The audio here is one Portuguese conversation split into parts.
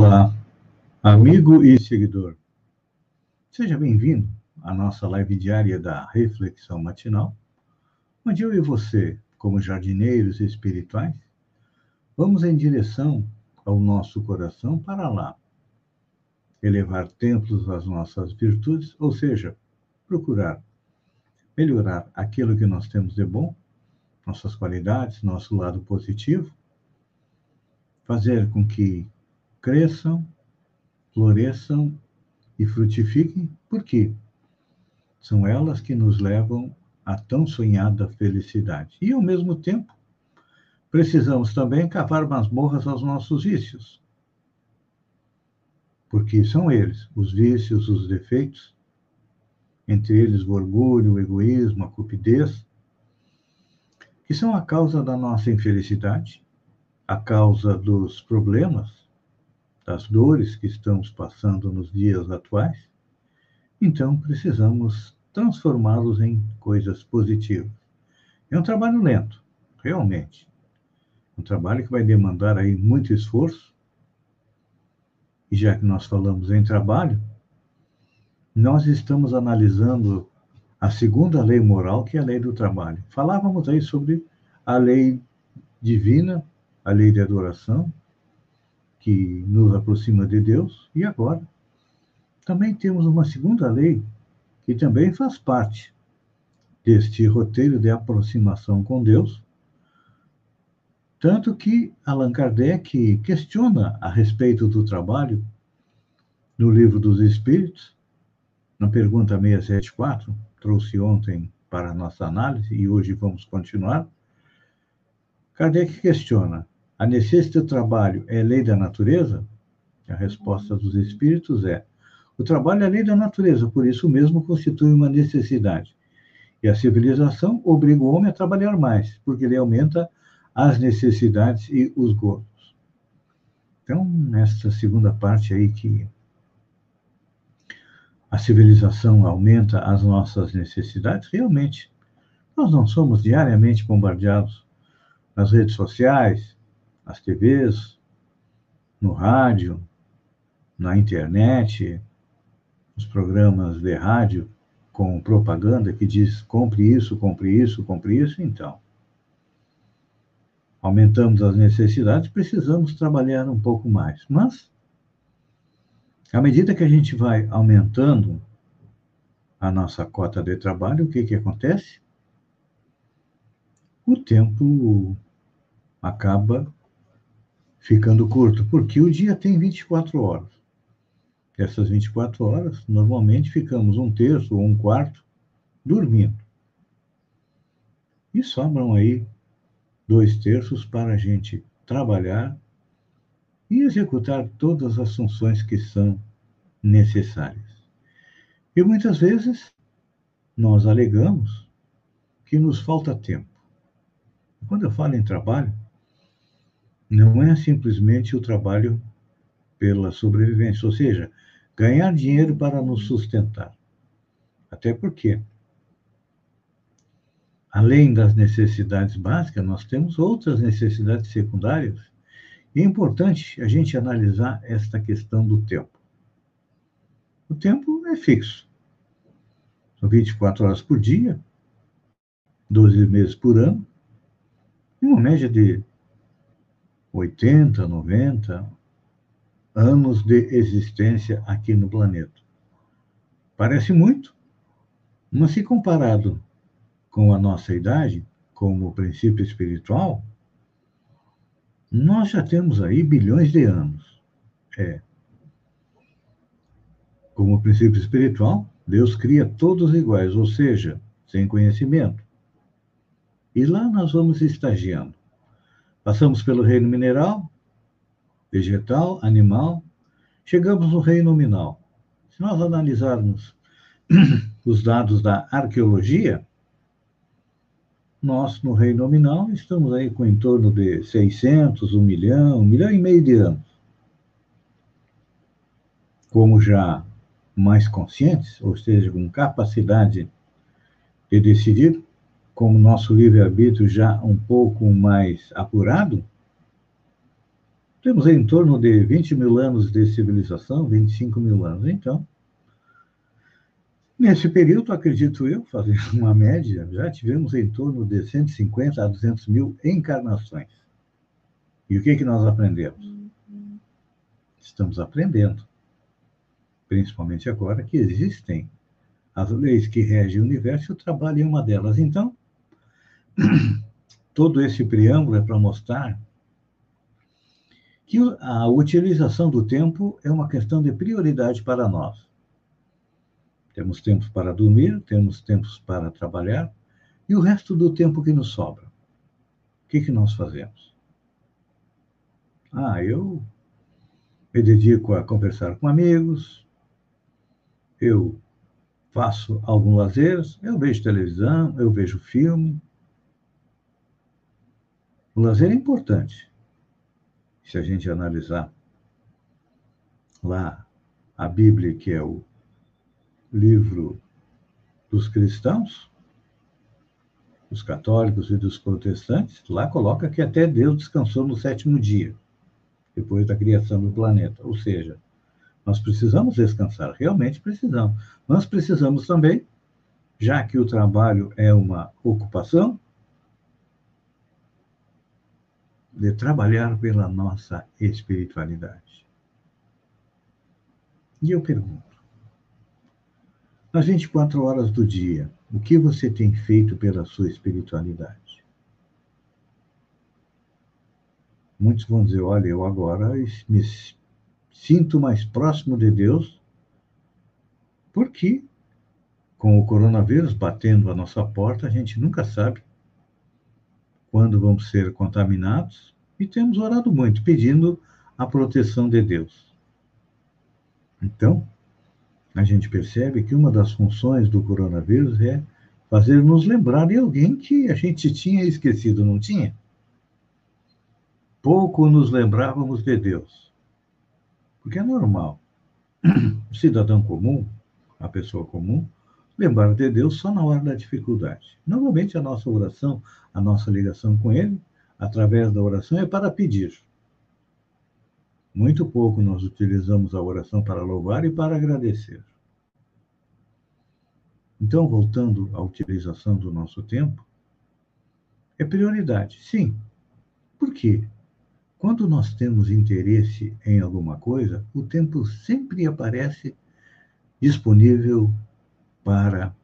Olá, amigo e seguidor. Seja bem-vindo à nossa live diária da Reflexão Matinal, onde eu e você, como jardineiros espirituais, vamos em direção ao nosso coração para lá, elevar templos às nossas virtudes, ou seja, procurar melhorar aquilo que nós temos de bom, nossas qualidades, nosso lado positivo, fazer com que cresçam, floresçam e frutifiquem, porque são elas que nos levam à tão sonhada felicidade. E, ao mesmo tempo, precisamos também cavar masmorras aos nossos vícios. Porque são eles, os vícios, os defeitos, entre eles o orgulho, o egoísmo, a cupidez, que são a causa da nossa infelicidade, a causa dos problemas, das dores que estamos passando nos dias atuais, então precisamos transformá-los em coisas positivas. É um trabalho lento, realmente. Um trabalho que vai demandar aí muito esforço. E já que nós falamos em trabalho, nós estamos analisando a segunda lei moral, que é a lei do trabalho. Falávamos aí sobre a lei divina, a lei de adoração, que nos aproxima de Deus, e agora também temos uma segunda lei que também faz parte deste roteiro de aproximação com Deus, tanto que Allan Kardec questiona a respeito do trabalho no Livro dos Espíritos, na pergunta 674, trouxe ontem para nossa análise e hoje vamos continuar. Kardec questiona: a necessidade do trabalho é lei da natureza? A resposta dos espíritos é: o trabalho é lei da natureza, por isso mesmo constitui uma necessidade. E a civilização obriga o homem a trabalhar mais, porque ele aumenta as necessidades e os gozos. Então, nesta segunda parte aí que a civilização aumenta as nossas necessidades, realmente, nós não somos diariamente bombardeados nas redes sociais, nas TVs, no rádio, na internet, nos programas de rádio com propaganda que diz compre isso, compre isso, compre isso, então. Aumentamos as necessidades, precisamos trabalhar um pouco mais. Mas, à medida que a gente vai aumentando a nossa cota de trabalho, o que, que acontece? O tempo acaba ficando curto, porque o dia tem 24 horas. Essas 24 horas, normalmente ficamos um terço ou um quarto dormindo. E sobram aí dois terços para a gente trabalhar e executar todas as funções que são necessárias. E muitas vezes nós alegamos que nos falta tempo. Quando eu falo em trabalho, não é simplesmente o trabalho pela sobrevivência, ou seja, ganhar dinheiro para nos sustentar. Até porque, além das necessidades básicas, nós temos outras necessidades secundárias. E é importante a gente analisar esta questão do tempo. O tempo é fixo. São 24 horas por dia, 12 meses por ano, e uma média de 80, 90 anos de existência aqui no planeta. Parece muito, mas se comparado com a nossa idade, como princípio espiritual, nós já temos aí bilhões de anos. É. Como princípio espiritual, Deus cria todos iguais, ou seja, sem conhecimento. E lá nós vamos estagiando. Passamos pelo reino mineral, vegetal, animal, chegamos no reino nominal. Se nós analisarmos os dados da arqueologia, nós, no reino nominal, estamos aí com em torno de 600, 1 milhão, 1 milhão e meio de anos. Como já mais conscientes, ou seja, com capacidade de decidir, com o nosso livre-arbítrio já um pouco mais apurado, Temos em torno de 20 mil anos de civilização, 25 mil anos. Então, nesse período, acredito eu, fazendo uma média, já tivemos em torno de 150 a 200 mil encarnações. E o que, que nós aprendemos? Estamos aprendendo, principalmente agora, que existem as leis que regem o universo e o trabalho é uma delas. Então, todo esse preâmbulo é para mostrar que a utilização do tempo é uma questão de prioridade para nós. Temos tempos para dormir, temos tempos para trabalhar, e o resto do tempo que nos sobra. O que, que nós fazemos? Ah, eu me dedico a conversar com amigos, eu faço algum lazer, eu vejo televisão, eu vejo filme. O lazer é importante se a gente analisar lá a Bíblia, que é o livro dos cristãos, dos católicos e dos protestantes, lá coloca que até Deus descansou no sétimo dia, depois da criação do planeta. Ou seja, nós precisamos descansar, realmente precisamos. Nós precisamos também, já que o trabalho é uma ocupação, de trabalhar pela nossa espiritualidade. E eu pergunto: nas 24 horas do dia, o que você tem feito pela sua espiritualidade? Muitos vão dizer: olha, eu agora me sinto mais próximo de Deus, porque com o coronavírus batendo a nossa porta, a gente nunca sabe quando vamos ser contaminados, e temos orado muito, pedindo a proteção de Deus. Então, a gente percebe que uma das funções do coronavírus é fazer nos lembrar de alguém que a gente tinha esquecido, não tinha? Pouco nos lembrávamos de Deus. Porque é normal. O cidadão comum, a pessoa comum, lembrar de Deus só na hora da dificuldade. Normalmente a nossa oração, a nossa ligação com Ele, através da oração, é para pedir. Muito pouco nós utilizamos a oração para louvar e para agradecer. Então, voltando à utilização do nosso tempo, é prioridade, sim. Por quê? Quando nós temos interesse em alguma coisa, o tempo sempre aparece disponível para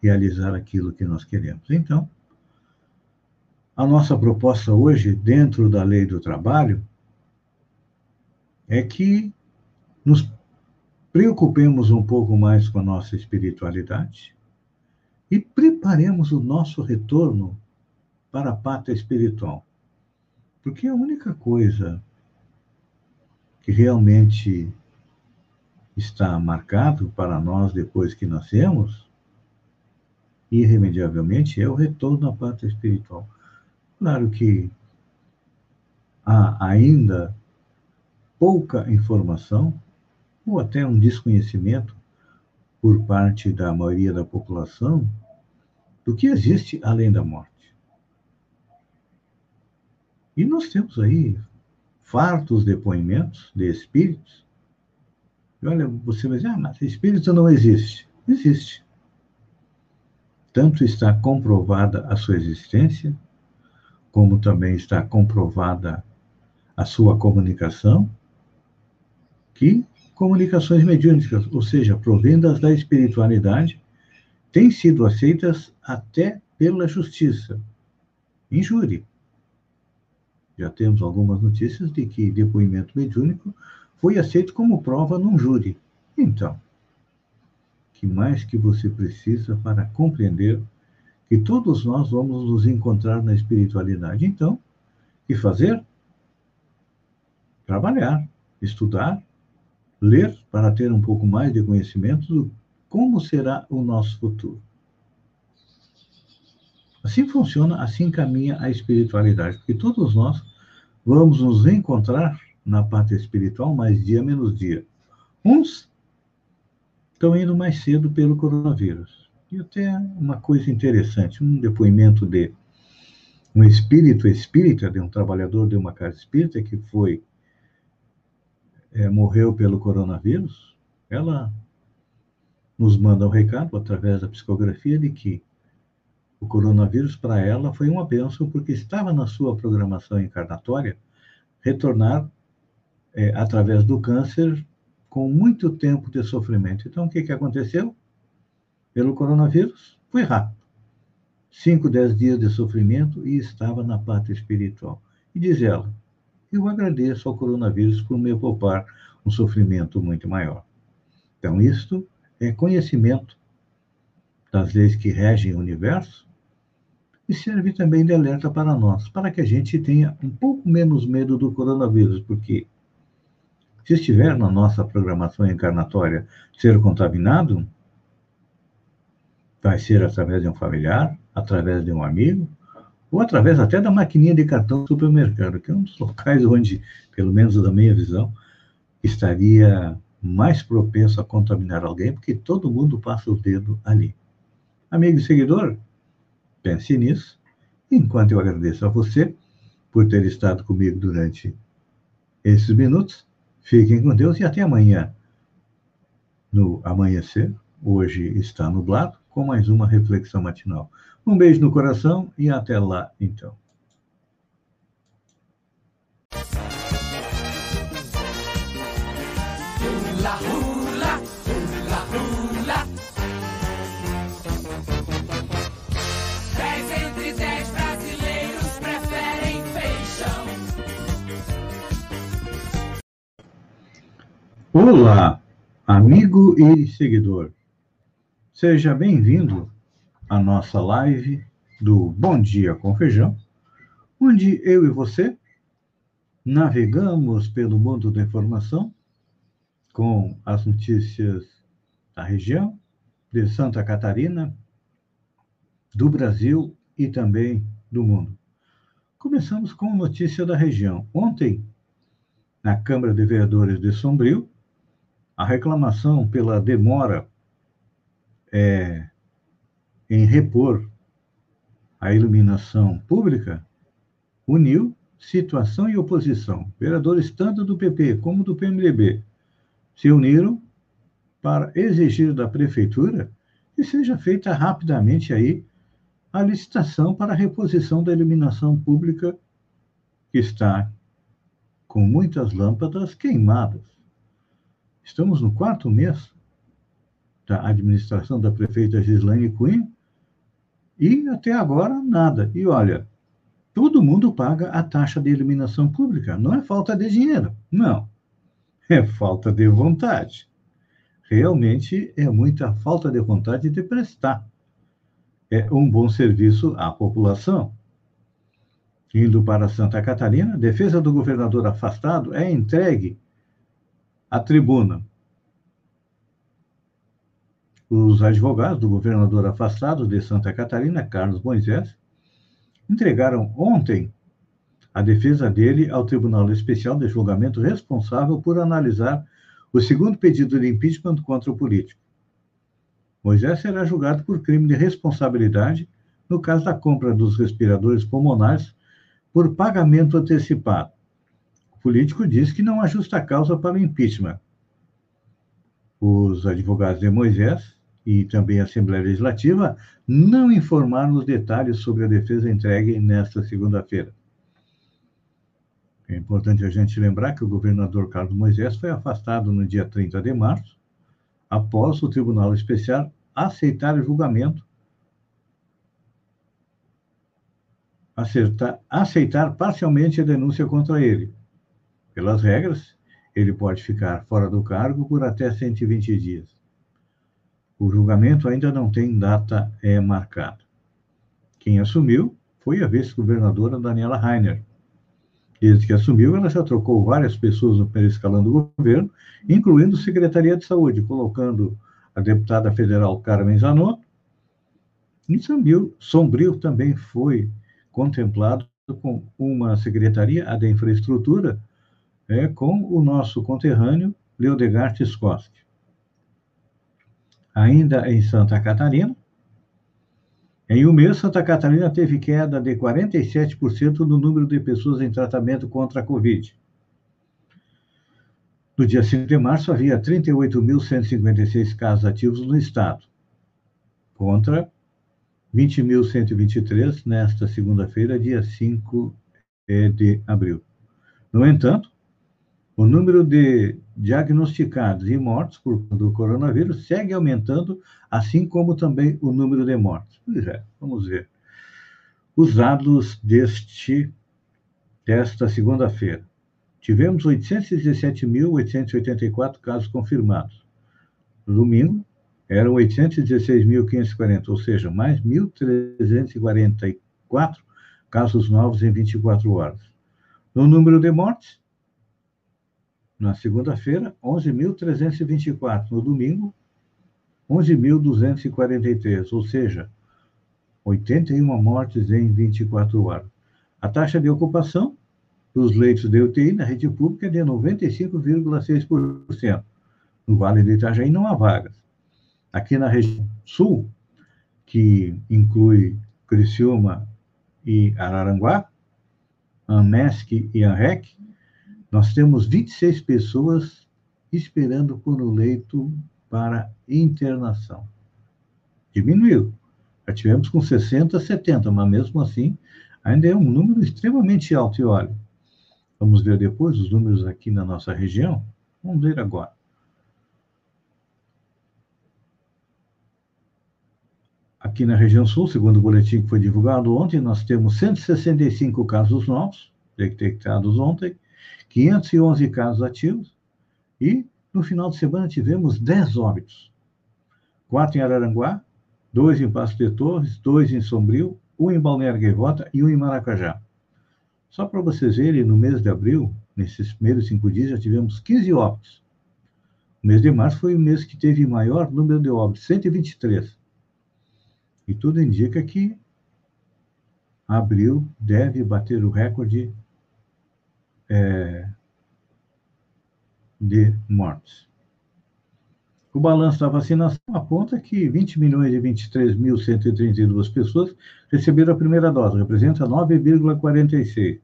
realizar aquilo que nós queremos. Então, a nossa proposta hoje, dentro da lei do trabalho, é que nos preocupemos um pouco mais com a nossa espiritualidade e preparemos o nosso retorno para a pátria espiritual. Porque a única coisa que realmente está marcado para nós depois que nascemos, irremediavelmente, é o retorno à pátria espiritual. Claro que há ainda pouca informação, ou até um desconhecimento por parte da maioria da população do que existe além da morte. E nós temos aí fartos depoimentos de espíritos e olha, você vai dizer, ah, mas espírito não existe. Existe. Tanto está comprovada a sua existência, como também está comprovada a sua comunicação, que comunicações mediúnicas, ou seja, provendas da espiritualidade, têm sido aceitas até pela justiça, em júri. Já temos algumas notícias de que depoimento mediúnico foi aceito como prova num júri. Então, que mais que você precisa para compreender que todos nós vamos nos encontrar na espiritualidade? Então, que fazer? Trabalhar, estudar, ler para ter um pouco mais de conhecimento do como será o nosso futuro. Assim funciona, assim caminha a espiritualidade, porque todos nós vamos nos encontrar na parte espiritual, mais dia menos dia. Uns estão indo mais cedo pelo coronavírus. E até uma coisa interessante, um depoimento de um espírito espírita, de um trabalhador de uma casa espírita que foi é, morreu pelo coronavírus, ela nos manda um recado através da psicografia de que o coronavírus para ela foi uma benção porque estava na sua programação encarnatória retornar é, através do câncer com muito tempo de sofrimento. Então, o que, que aconteceu? Pelo coronavírus, foi rápido. Cinco, dez dias de sofrimento e estava na pátria espiritual. E diz ela, eu agradeço ao coronavírus por me poupar um sofrimento muito maior. Então, isto é conhecimento das leis que regem o universo e serve também de alerta para nós, para que a gente tenha um pouco menos medo do coronavírus, porque se estiver na nossa programação encarnatória ser contaminado, vai ser através de um familiar, através de um amigo, ou através até da maquininha de cartão do supermercado, que é um dos locais onde, pelo menos da minha visão, estaria mais propenso a contaminar alguém, porque todo mundo passa o dedo ali. Amigo e seguidor, pense nisso, enquanto eu agradeço a você por ter estado comigo durante esses minutos. Fiquem com Deus e até amanhã, no amanhecer. Hoje está nublado, com mais uma reflexão matinal. Um beijo no coração e até lá, então. Olá, amigo e seguidor. Seja bem-vindo à nossa live do Bom Dia com Feijão, onde eu e você navegamos pelo mundo da informação com as notícias da região, de Santa Catarina, do Brasil e também do mundo. Começamos com notícia da região. Ontem, na Câmara de Vereadores de Sombrio, a reclamação pela demora é, em repor a iluminação pública uniu situação e oposição. Vereadores tanto do PP como do PMDB se uniram para exigir da prefeitura que seja feita rapidamente aí a licitação para a reposição da iluminação pública que está com muitas lâmpadas queimadas. Estamos no quarto mês da administração da prefeita Gislaine Cunha, e até agora nada. E olha, todo mundo paga a taxa de iluminação pública, não é falta de dinheiro, não. É falta de vontade. Realmente é muita falta de vontade de prestar é um bom serviço à população. Indo para Santa Catarina, defesa do governador afastado é entregue à tribuna os advogados do governador afastado de Santa Catarina, Carlos Moisés, entregaram ontem a defesa dele ao Tribunal Especial de Julgamento responsável por analisar o segundo pedido de impeachment contra o político. Moisés será julgado por crime de responsabilidade no caso da compra dos respiradores pulmonares por pagamento antecipado. Político diz que não há justa causa para o impeachment. Os advogados de Moisés e também a Assembleia Legislativa não informaram os detalhes sobre a defesa entregue nesta segunda-feira. É importante a gente lembrar que o governador Carlos Moisés foi afastado no dia 30 de março, após o Tribunal Especial aceitar o julgamento, acertar, aceitar parcialmente a denúncia contra ele. Pelas regras, ele pode ficar fora do cargo por até 120 dias. O julgamento ainda não tem data é, marcada. Quem assumiu foi a vice-governadora Daniela Rainer. Desde que assumiu, ela já trocou várias pessoas no primeiro escalão do governo, incluindo Secretaria de Saúde, colocando a deputada federal Carmen Zanotto. Em Sombrio, Sombrio também foi contemplado com uma secretaria, a de infraestrutura, é, com o nosso conterrâneo Leodegar Tiskoski ainda em Santa Catarina. Em um mês, Santa Catarina teve queda de 47% no número de pessoas em tratamento contra a Covid. No dia 5 de março, havia 38.156 casos ativos no estado, contra 20.123 nesta segunda-feira, dia 5 de abril. No entanto, o número de diagnosticados e mortos por do coronavírus segue aumentando, assim como também o número de mortos. Pois é, vamos ver. Os dados deste desta segunda-feira. Tivemos 817.884 casos confirmados. No domingo, eram 816.540, ou seja, mais 1.344 casos novos em 24 horas. No número de mortes, na segunda-feira, 11.324. No domingo, 11.243, ou seja, 81 mortes em 24 horas. A taxa de ocupação dos leitos de UTI na rede pública é de 95,6%. No Vale do Itajaí não há vagas. Aqui na região sul, que inclui Criciúma e Araranguá, AMESC e ANREC, nós temos 26 pessoas esperando por um leito para internação. Diminuiu. Já tivemos com 60, 70, mas mesmo assim ainda é um número extremamente alto. E olha, vamos ver depois os números aqui na nossa região. Vamos ver agora. Aqui na região sul, segundo o boletim que foi divulgado ontem, nós temos 165 casos novos, detectados ontem, 511 casos ativos, e no final de semana tivemos 10 óbitos. Quatro em Araranguá, dois em Passo de Torres, dois em Sombrio, um em Balneário Gaivota e um em Maracajá. Só para vocês verem, no mês de abril, nesses primeiros cinco dias, já tivemos 15 óbitos. O mês de março foi o mês que teve maior número de óbitos, 123. E tudo indica que abril deve bater o recorde é, de mortes. O balanço da vacinação aponta que 20 milhões e 23.132 pessoas receberam a primeira dose, representa 9,46.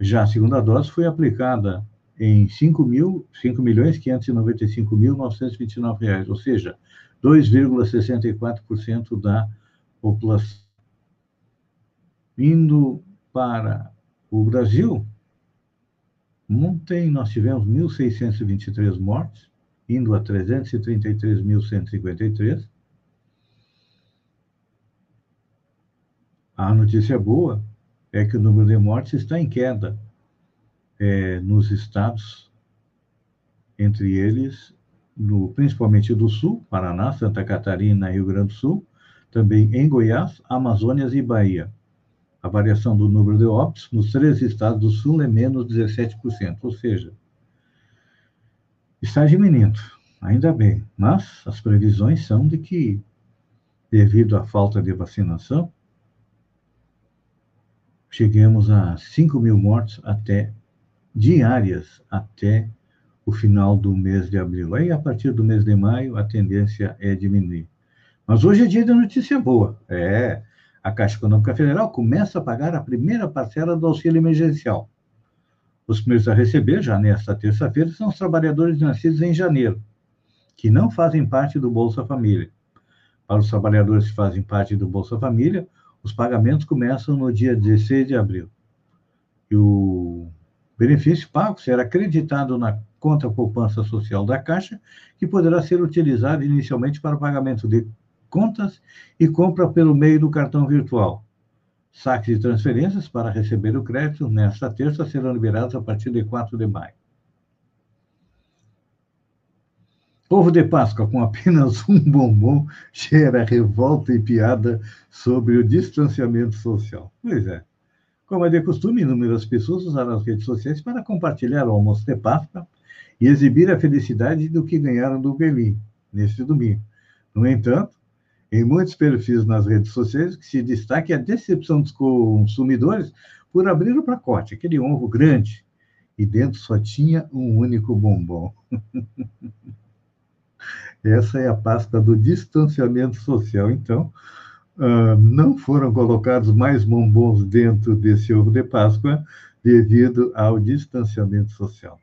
Já a segunda dose foi aplicada em 5, mil, 5 milhões 595.929 reais, ou seja, 2,64% da população. Indo para o Brasil, ontem nós tivemos 1.623 mortes, indo a 333.153. A notícia boa é que o número de mortes está em queda é, nos estados, entre eles no, principalmente do Sul, Paraná, Santa Catarina, Rio Grande do Sul, também em Goiás, Amazônias e Bahia. A variação do número de óbitos nos três estados do Sul é menos 17%, ou seja, está diminuindo, ainda bem, mas as previsões são de que, devido à falta de vacinação, cheguemos a 5 mil mortes até diárias até o final do mês de abril. Aí, a partir do mês de maio, a tendência é diminuir. Mas hoje é dia de notícia boa. É, a Caixa Econômica Federal começa a pagar a primeira parcela do auxílio emergencial. Os primeiros a receber, já nesta terça-feira, são os trabalhadores nascidos em janeiro, que não fazem parte do Bolsa Família. Para os trabalhadores que fazem parte do Bolsa Família, os pagamentos começam no dia 16 de abril. E o benefício pago será acreditado na conta poupança social da Caixa, que poderá ser utilizado inicialmente para pagamento de contas e compra pelo meio do cartão virtual. Saques e transferências para receber o crédito nesta terça serão liberados a partir de 4 de maio. Ovo de Páscoa com apenas um bombom gera revolta e piada sobre o distanciamento social. Pois é. Como é de costume, inúmeras pessoas usaram as redes sociais para compartilhar o almoço de Páscoa e exibir a felicidade do que ganharam do Berlim neste domingo. No entanto, em muitos perfis nas redes sociais, que se destaque a decepção dos consumidores por abrir o pacote, aquele ovo grande, e dentro só tinha um único bombom. Essa é a pasta do distanciamento social. Então, uh, não foram colocados mais bombons dentro desse ovo de Páscoa devido ao distanciamento social.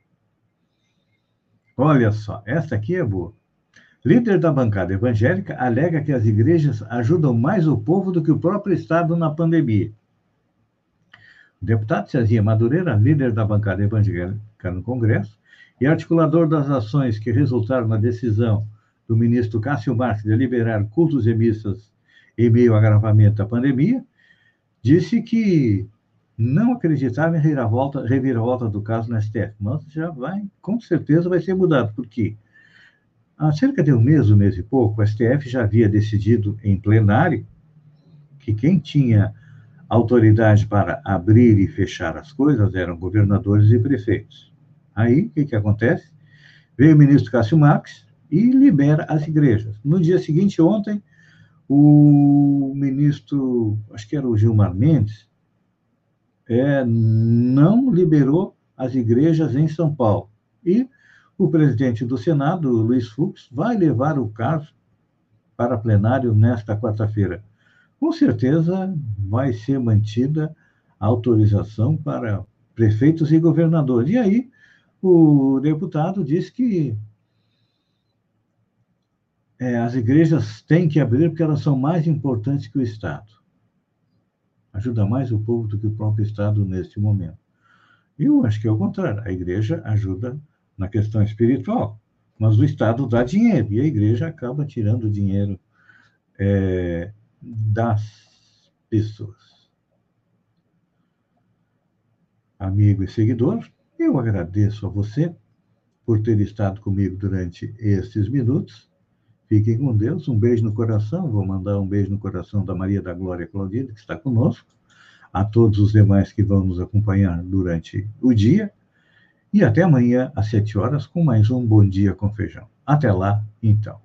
Olha só, essa aqui é boa. Líder da bancada evangélica alega que as igrejas ajudam mais o povo do que o próprio Estado na pandemia. O deputado Cezinha Madureira, líder da bancada evangélica no Congresso e articulador das ações que resultaram na decisão do ministro Cássio Marques de liberar cultos e missas em meio ao agravamento da pandemia, disse que não acreditava em reviravolta, reviravolta do caso na STF, mas já vai, com certeza vai ser mudado, porque há cerca de um mês, um mês e pouco, o STF já havia decidido em plenário que quem tinha autoridade para abrir e fechar as coisas eram governadores e prefeitos. Aí, o que, que acontece? Veio o ministro Cássio Marques e libera as igrejas. No dia seguinte, ontem, o ministro, acho que era o Gilmar Mendes, é, não liberou as igrejas em São Paulo. E o presidente do Senado, Luiz Fux, vai levar o caso para plenário nesta quarta-feira com certeza vai ser mantida a autorização para prefeitos e governadores. E aí, o deputado diz que é, as igrejas têm que abrir porque elas são mais importantes que o Estado. Ajuda mais o povo do que o próprio Estado neste momento. Eu acho que é o contrário. A igreja ajuda na questão espiritual, mas o Estado dá dinheiro e a igreja acaba tirando dinheiro é, das pessoas. Amigo e seguidor, eu agradeço a você por ter estado comigo durante estes minutos. Fiquem com Deus. Um beijo no coração. Vou mandar um beijo no coração da Maria da Glória Claudina, que está conosco, a todos os demais que vão nos acompanhar durante o dia. E até amanhã, às sete horas, com mais um Bom Dia com Feijão. Até lá, então.